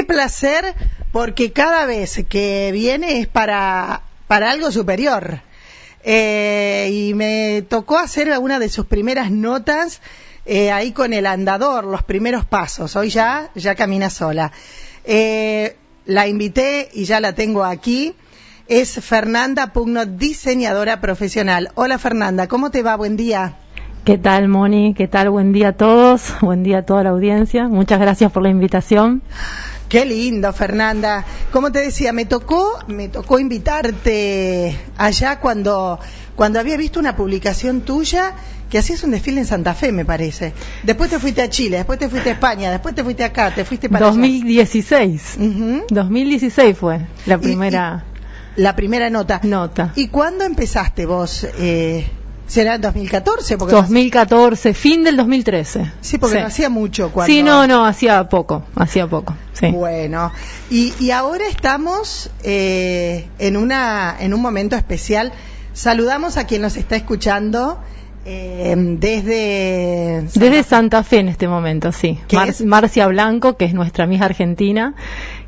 qué placer, porque cada vez que viene es para, para algo superior. Eh, y me tocó hacer una de sus primeras notas eh, ahí con el andador, los primeros pasos. Hoy ya, ya camina sola. Eh, la invité y ya la tengo aquí. Es Fernanda Pugno, diseñadora profesional. Hola Fernanda, ¿cómo te va? Buen día. ¿Qué tal, Moni? ¿Qué tal? Buen día a todos. Buen día a toda la audiencia. Muchas gracias por la invitación. Qué lindo, Fernanda. Como te decía, me tocó, me tocó invitarte allá cuando, cuando había visto una publicación tuya que hacías un desfile en Santa Fe, me parece. Después te fuiste a Chile, después te fuiste a España, después te fuiste acá, te fuiste para 2016. 2016 fue la primera. la primera nota. Nota. ¿Y cuándo empezaste vos? Eh, ¿Será en 2014? Porque 2014, fin del 2013. Sí, porque no hacía mucho cuando... Sí, no, no, hacía poco, hacía poco. Sí. Bueno, y, y ahora estamos eh, en, una, en un momento especial. Saludamos a quien nos está escuchando eh, desde... Desde Santa Fe en este momento, sí. Marcia Blanco, que es nuestra amiga argentina,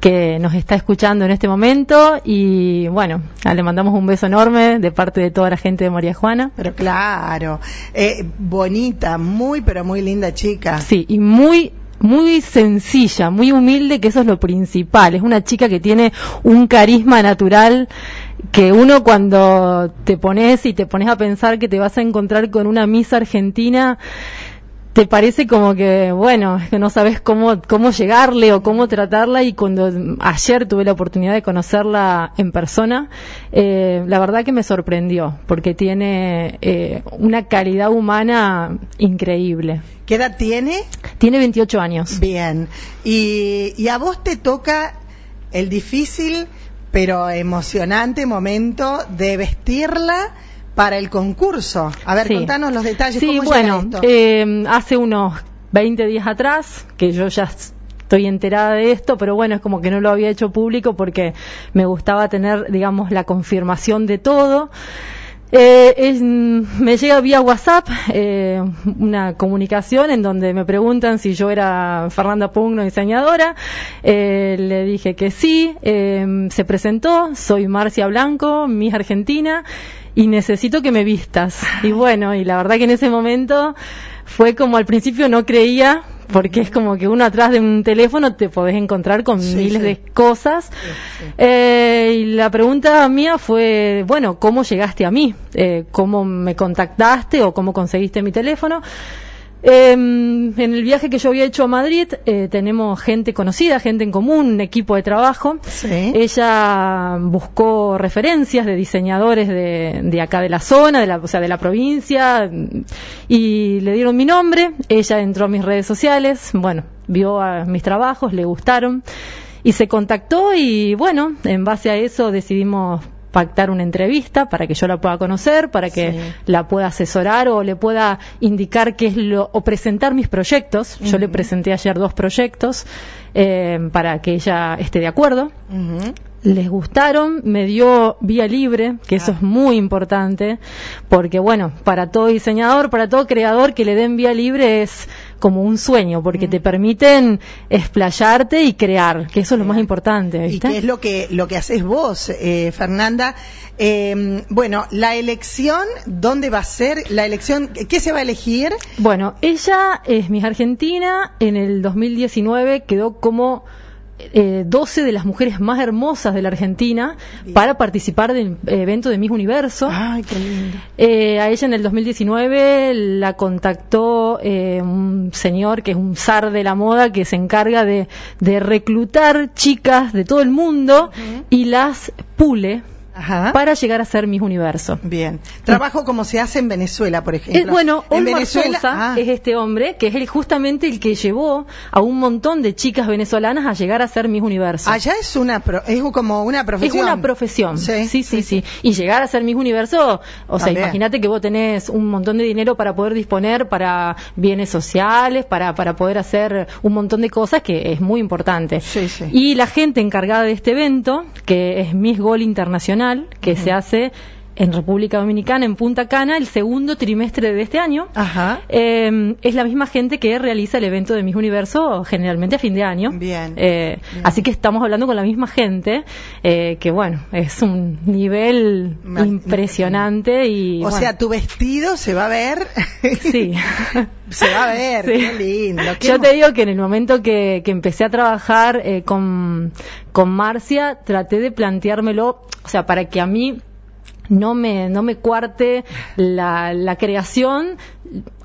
que nos está escuchando en este momento y bueno, le mandamos un beso enorme de parte de toda la gente de María Juana. Pero claro, eh, bonita, muy pero muy linda chica. Sí, y muy muy sencilla, muy humilde, que eso es lo principal. Es una chica que tiene un carisma natural que uno cuando te pones y te pones a pensar que te vas a encontrar con una misa argentina, te parece como que, bueno, que no sabes cómo, cómo llegarle o cómo tratarla y cuando ayer tuve la oportunidad de conocerla en persona, eh, la verdad que me sorprendió porque tiene eh, una calidad humana increíble. ¿Qué edad tiene? Tiene 28 años. Bien. Y, y a vos te toca el difícil pero emocionante momento de vestirla para el concurso. A ver, contanos los detalles. Sí, bueno, eh, hace unos 20 días atrás, que yo ya estoy enterada de esto, pero bueno, es como que no lo había hecho público porque me gustaba tener, digamos, la confirmación de todo. Eh, me llega vía WhatsApp eh, una comunicación en donde me preguntan si yo era Fernanda Pugno, diseñadora. Eh, le dije que sí. Eh, se presentó. Soy Marcia Blanco, Miss Argentina, y necesito que me vistas. Y bueno, y la verdad que en ese momento fue como al principio no creía porque es como que uno atrás de un teléfono te podés encontrar con miles de cosas. Eh, y la pregunta mía fue, bueno, ¿cómo llegaste a mí? Eh, ¿Cómo me contactaste o cómo conseguiste mi teléfono? Em, en el viaje que yo había hecho a Madrid eh, tenemos gente conocida, gente en común, un equipo de trabajo. Ella buscó referencias de diseñadores de, de, acá de la zona, de la, o sea, de la provincia, y le dieron mi nombre. Ella entró a mis redes sociales, bueno, vio a mis trabajos, le gustaron y se contactó y bueno, en base a eso decidimos pactar una entrevista para que yo la pueda conocer, para que la pueda asesorar o le pueda indicar qué es lo, o presentar mis proyectos. Yo le presenté ayer dos proyectos eh, para que ella esté de acuerdo. Les gustaron, me dio vía libre, que eso es muy importante, porque bueno, para todo diseñador, para todo creador que le den vía libre es como un sueño, porque te permiten explayarte y crear, que eso es lo más importante. Y que es lo que, lo que haces vos, eh, Fernanda. Eh, bueno, la elección, ¿dónde va a ser? La elección, ¿qué se va a elegir? Bueno, ella es mi Argentina, en el 2019 quedó como eh, 12 de las mujeres más hermosas de la Argentina para participar del evento de Miss Universo. Ay, qué lindo. Eh, a ella en el 2019 la contactó eh, un señor que es un zar de la moda que se encarga de, de reclutar chicas de todo el mundo y las pule para llegar a ser Miss Universo. Bien. Trabajo como se hace en Venezuela, por ejemplo. Es, bueno, en Venezuela ah. es este hombre que es el, justamente el que llevó a un montón de chicas venezolanas a llegar a ser Miss Universo. Allá es una es como una profesión. Es una profesión. Sí, sí, sí. Y llegar a ser Miss Universo, o sea, imagínate que vos tenés un montón de dinero para poder disponer para bienes sociales, para, para poder hacer un montón de cosas que es muy importante. Sí, sí. Y la gente encargada de este evento, que es Miss Gol Internacional, que se hace en República Dominicana, en Punta Cana, el segundo trimestre de este año. Ajá. Eh, es la misma gente que realiza el evento de Miss Universo generalmente a fin de año. Bien. Eh, Bien. Así que estamos hablando con la misma gente, eh, que bueno, es un nivel Ma- impresionante y... o bueno, sea, tu vestido se va a ver. Sí. se va a ver, Sí. qué lindo. qué Yo te digo que en el momento que, que empecé a trabajar eh, con, con Marcia, traté de planteármelo, o sea, para que a mí no me, no me cuarte la, la creación,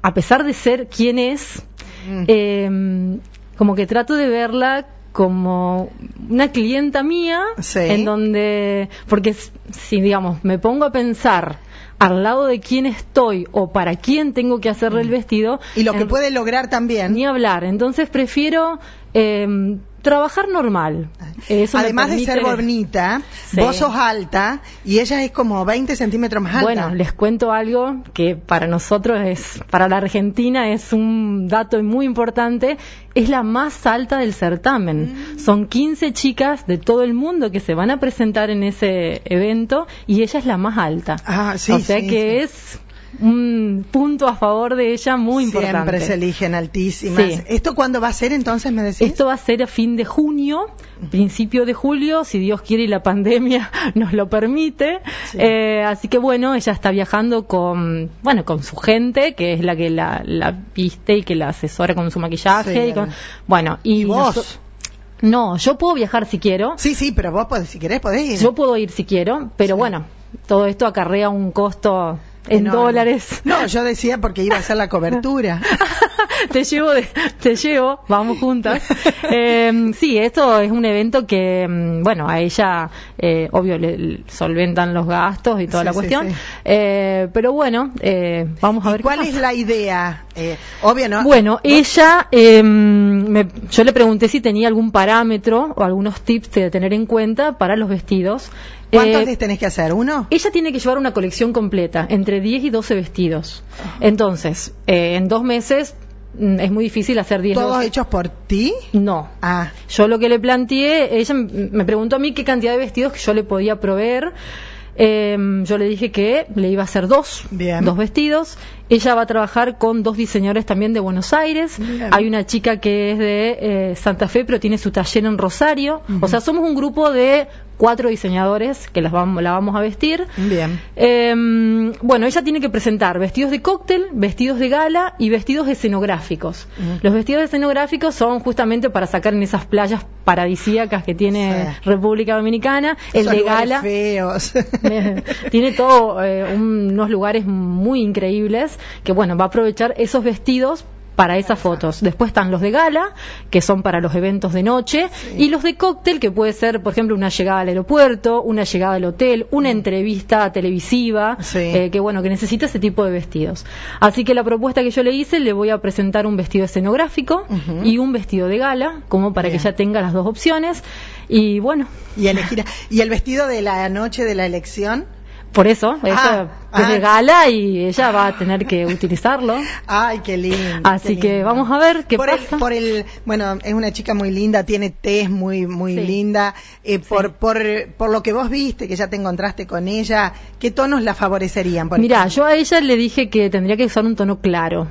a pesar de ser quien es, Mm. eh, como que trato de verla como una clienta mía, Sí. en donde, porque si digamos, me pongo a pensar al lado de quién estoy o para quién tengo que hacerle el vestido, Mm. Y lo que en- puede lograr también. ni hablar. Entonces prefiero eh, trabajar normal. Eso Además de ser bonita, Sí. vos sos alta y ella es como 20 centímetros más alta. Bueno, les cuento algo que para nosotros es, para la Argentina es un dato muy importante, es la más alta del certamen. Mm. Son 15 chicas de todo el mundo que se van a presentar en ese evento y ella es la más alta. Ah, sí, o sea sí, que sí. es un punto a favor de ella muy importante. Siempre se eligen altísimas. Sí. ¿Esto cuándo va a ser entonces, me decís? Esto va a ser a fin de junio, principio de julio, si Dios quiere y la pandemia nos lo permite. Sí. Eh, así que bueno, ella está viajando con, bueno, con su gente, que es la que la, la viste y que la asesora con su maquillaje. Sí. y con- bueno, y, ¿Y vos? no, yo puedo viajar si quiero. Sí, sí, pero vos podés, si querés podés ir. Yo puedo ir si quiero, pero bueno, todo esto acarrea un costo en Enorme. dólares. No, yo decía porque iba a hacer la cobertura. te llevo, de- te llevo, vamos juntas. Eh, sí, esto es un evento que, mm, bueno, a ella, eh, obvio, le, solventan los gastos y toda Sí, la cuestión. sí. Eh, pero bueno, eh, vamos a ¿Y ver. qué cuál pasa. es la idea? Eh, obvio, ¿no? Bueno, ella, eh, me- yo le pregunté si tenía algún parámetro o algunos tips de tener en cuenta para los vestidos. ¿Cuántos Eh, tenés que hacer? ¿Uno? ella tiene que llevar una colección completa, entre 10 y 12 vestidos. Entonces, eh, en dos meses mm, es muy difícil hacer 10 ¿Todos 12. hechos por ti? No. Ah, Yo lo que le planteé, ella me preguntó a mí qué cantidad de vestidos que yo le podía proveer. Eh, yo le dije que le iba a hacer dos, Bien. dos vestidos. Ella va a trabajar con dos diseñadores también de Buenos Aires. Bien. Hay una chica que es de eh, Santa Fe, pero tiene su taller en Rosario. O sea, somos un grupo de cuatro diseñadores que las vamos, la vamos a vestir. bien. Eh, bueno, ella tiene que presentar vestidos de cóctel, vestidos de gala y vestidos escenográficos. Los vestidos escenográficos son justamente para sacar en esas playas paradisíacas que tiene Sí. República Dominicana. El de gala feos. tiene todo eh, un- unos lugares muy increíbles que bueno va a aprovechar esos vestidos para esas fotos. Después están los de gala, que son para los eventos de noche, y los de cóctel, que puede ser, por ejemplo, una llegada al aeropuerto, una llegada al hotel, una entrevista televisiva, Sí. eh, que bueno, que necesita ese tipo de vestidos. Así que la propuesta que yo le hice, le voy a presentar un vestido escenográfico y un vestido de gala, como para Bien. que ella tenga las dos opciones. Y bueno, y elegir. ¿Y el vestido de la noche de la elección? Por eso, ella Ah, de ah. y ella va a tener que utilizarlo. Ay, qué lindo. Así qué que lindo. vamos a ver qué por pasa. El, por el, bueno, es una chica muy linda, tiene tez muy, muy Sí. linda. Eh, por, Sí. por, por lo que vos viste, que ya te encontraste con ella, ¿qué tonos la favorecerían? Mira, yo a ella le dije que tendría que usar un tono claro.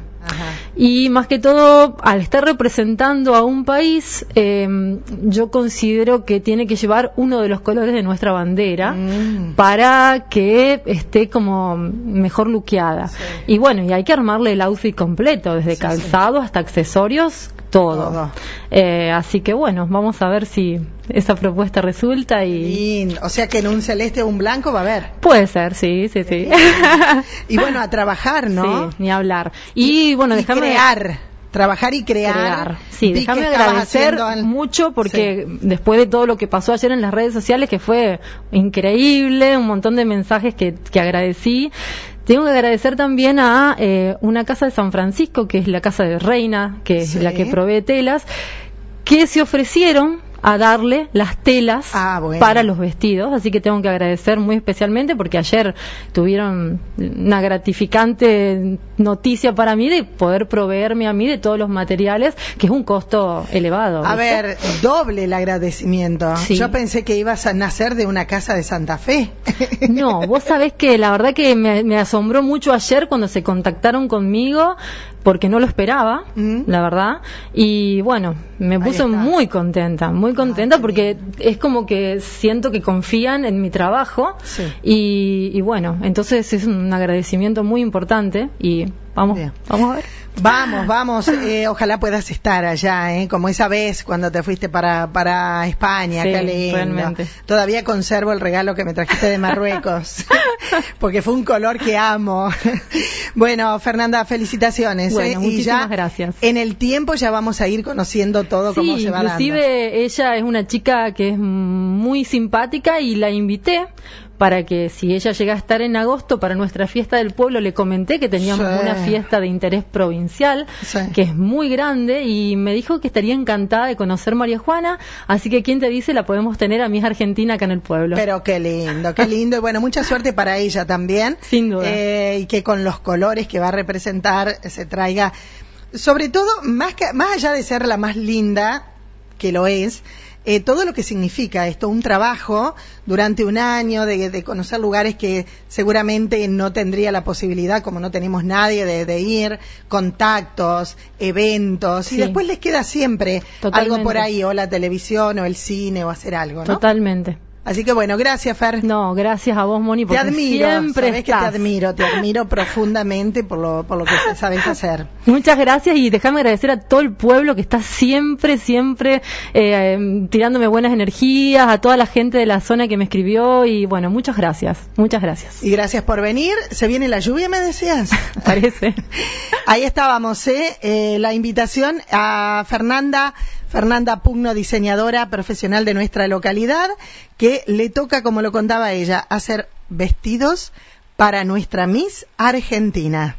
Y más que todo, al estar representando a un país, eh, yo considero que tiene que llevar uno de los colores de nuestra bandera Mm. para que esté como mejor luqueada. Sí. Y bueno, y hay que armarle el outfit completo, desde Sí, calzado hasta accesorios, todo. Todo. Eh, así que bueno, vamos a ver si esa propuesta resulta y... O sea que en un celeste o un blanco va a haber. Puede ser, sí, sí, sí. Y bueno, a trabajar, ¿no? Sí, ni hablar. Y, bueno, y déjame crear. Trabajar y crear. crear. Sí, déjame agradecer al- mucho porque después de todo lo que pasó ayer en las redes sociales, que fue increíble, un montón de mensajes que, que agradecí. Tengo que agradecer también a eh, una casa de San Francisco, que es la casa de Reina, que Sí. es la que provee telas, que se ofrecieron a darle las telas Ah, bueno. para los vestidos, así que tengo que agradecer muy especialmente porque ayer tuvieron una gratificante noticia para mí de poder proveerme a mí de todos los materiales, que es un costo elevado. A ¿viste? ver, doble el agradecimiento. Sí. Yo pensé que ibas a nacer de una casa de Santa Fe. No, vos sabés que la verdad que me, me asombró mucho ayer cuando se contactaron conmigo porque no lo esperaba, Mm. la verdad. Y bueno, me puso muy contenta, muy contenta qué porque es como que siento que confían en mi trabajo. Sí. Y, y bueno, entonces es un agradecimiento muy importante y vamos, Bien. vamos a ver. Vamos, vamos, eh, ojalá puedas estar allá, ¿eh? como esa vez cuando te fuiste para, para España, Sí, qué lindo. realmente. Todavía conservo el regalo que me trajiste de Marruecos, porque fue un color que amo. bueno, Fernanda, felicitaciones. Bueno, ¿eh? y muchísimas ya gracias. en el tiempo ya vamos a ir conociendo todo cómo Sí, se va dando. inclusive ella es una chica que es muy simpática y la invité para que si ella llega a estar en agosto para nuestra fiesta del pueblo, le comenté que teníamos Sí. una fiesta de interés provincial Sí. que es muy grande y me dijo que estaría encantada de conocer María Juana, así que quién te dice la podemos tener a mi argentina acá en el pueblo. Pero qué lindo, qué lindo. Y bueno, mucha suerte para ella también. Sin duda. Eh, y que con los colores que va a representar se traiga, sobre todo, más, que, más allá de ser la más linda, que lo es, eh, todo lo que significa esto, un trabajo durante un año de, de conocer lugares que seguramente no tendría la posibilidad, como no tenemos nadie, de, de ir, contactos, eventos, y después les queda siempre Totalmente. algo por ahí, o la televisión, o el cine, o hacer algo, ¿no? Totalmente. Así que bueno, gracias Fer. No, gracias a vos, Moni, te porque admiro, siempre sabes que te estás. admiro, te admiro profundamente por lo, por lo que sabes hacer. Muchas gracias y déjame agradecer a todo el pueblo que está siempre, siempre eh, tirándome buenas energías, a toda la gente de la zona que me escribió y bueno, muchas gracias, muchas gracias. Y gracias por venir. Se viene la lluvia, me decías. Parece. Ahí estábamos, ¿eh? Eh, la invitación a Fernanda, Fernanda Pugno, diseñadora profesional de nuestra localidad, que le toca, como lo contaba ella, hacer vestidos para nuestra Miss Argentina.